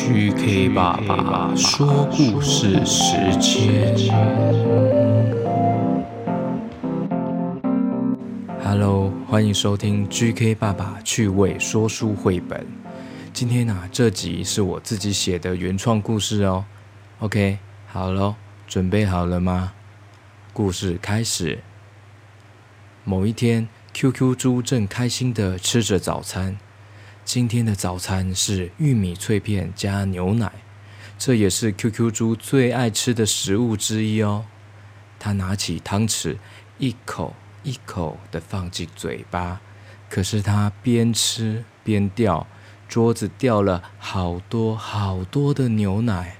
GK 爸爸说故事时间。Hello，欢迎收听 GK 爸爸趣味说书绘本。今天啊，这集是我自己写的原创故事哦。OK，好喽，准备好了吗？故事开始。某一天，QQ 猪正开心的吃着早餐。今天的早餐是玉米脆片加牛奶，这也是 QQ 猪最爱吃的食物之一哦。他拿起汤匙，一口一口的放进嘴巴，可是他边吃边掉，桌子掉了好多好多的牛奶。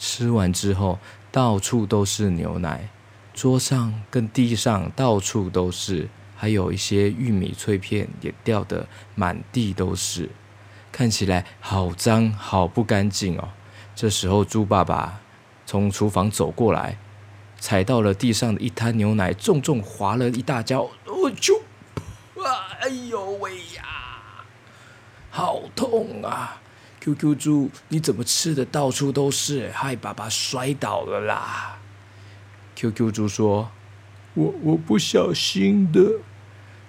吃完之后，到处都是牛奶，桌上跟地上到处都是。还有一些玉米脆片也掉得满地都是，看起来好脏好不干净哦。这时候猪爸爸从厨房走过来，踩到了地上的一滩牛奶，重重滑了一大跤。我就啊，哎呦喂呀，好痛啊！QQ 猪，你怎么吃的到处都是，害爸爸摔倒了啦？QQ 猪说：“我我不小心的。”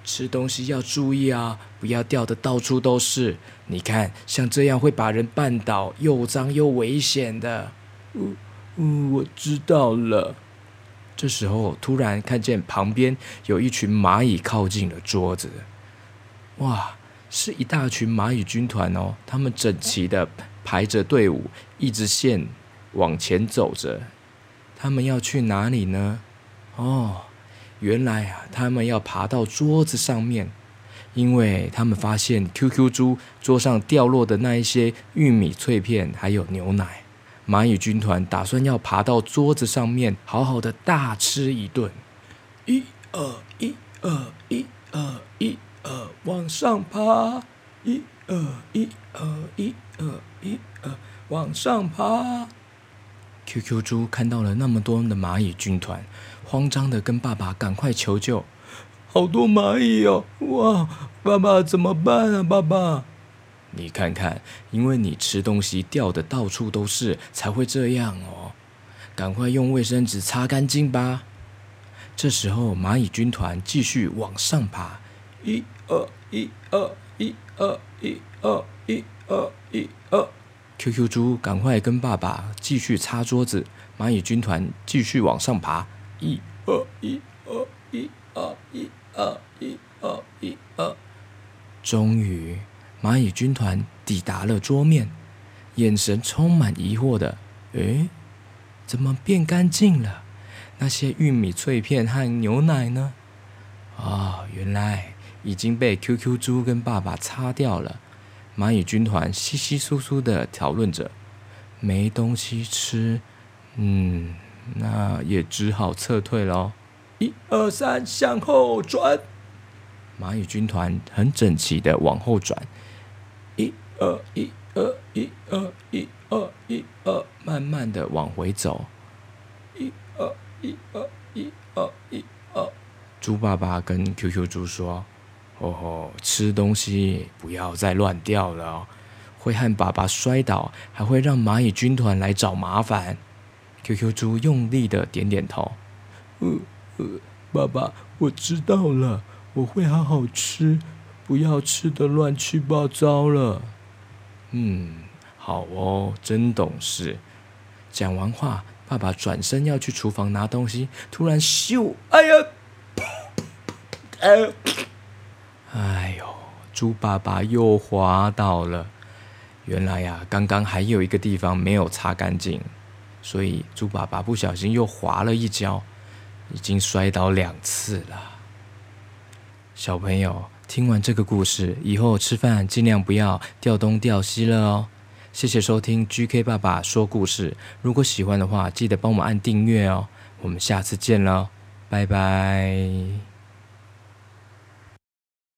吃东西要注意啊，不要掉的到处都是。你看，像这样会把人绊倒，又脏又危险的。嗯嗯，我知道了。这时候，突然看见旁边有一群蚂蚁靠近了桌子。哇，是一大群蚂蚁军团哦！他们整齐的排着队伍，一直线往前走着。他们要去哪里呢？哦。原来啊，他们要爬到桌子上面，因为他们发现 QQ 猪桌上掉落的那一些玉米脆片还有牛奶。蚂蚁军团打算要爬到桌子上面，好好的大吃一顿。一二一二一二一二，往上爬。一二一二一二一二，往上爬。QQ 猪看到了那么多的蚂蚁军团。慌张的跟爸爸赶快求救，好多蚂蚁哦！哇，爸爸怎么办啊？爸爸，你看看，因为你吃东西掉的到处都是，才会这样哦。赶快用卫生纸擦干净吧。这时候蚂蚁军团继续往上爬，一二一二一二一二一二一二。QQ 猪赶快跟爸爸继续擦桌子，蚂蚁军团继续往上爬。一二一二一二一二一二一二，终于，蚂蚁军团抵达了桌面，眼神充满疑惑的，诶，怎么变干净了？那些玉米脆片和牛奶呢？啊，原来已经被 QQ 猪跟爸爸擦掉了。蚂蚁军团稀稀疏疏的讨论着，没东西吃，嗯。那也只好撤退喽。一二三，向后转。蚂蚁军团很整齐的往后转。一二一二一二一二一二，慢慢的往回走。一二一二一二一二。猪爸爸跟 QQ 猪说：“哦吼，吃东西不要再乱掉了，会和爸爸摔倒，还会让蚂蚁军团来找麻烦。” QQ 猪用力的点点头，呃呃，爸爸，我知道了，我会好好吃，不要吃的乱七八糟了。嗯，好哦，真懂事。讲完话，爸爸转身要去厨房拿东西，突然咻，哎呀，哎，哎呦，猪爸爸又滑倒了。原来呀，刚刚还有一个地方没有擦干净。所以猪爸爸不小心又滑了一跤，已经摔倒两次了。小朋友听完这个故事以后，吃饭尽量不要掉东掉西了哦。谢谢收听 GK 爸爸说故事。如果喜欢的话，记得帮我按订阅哦。我们下次见喽，拜拜。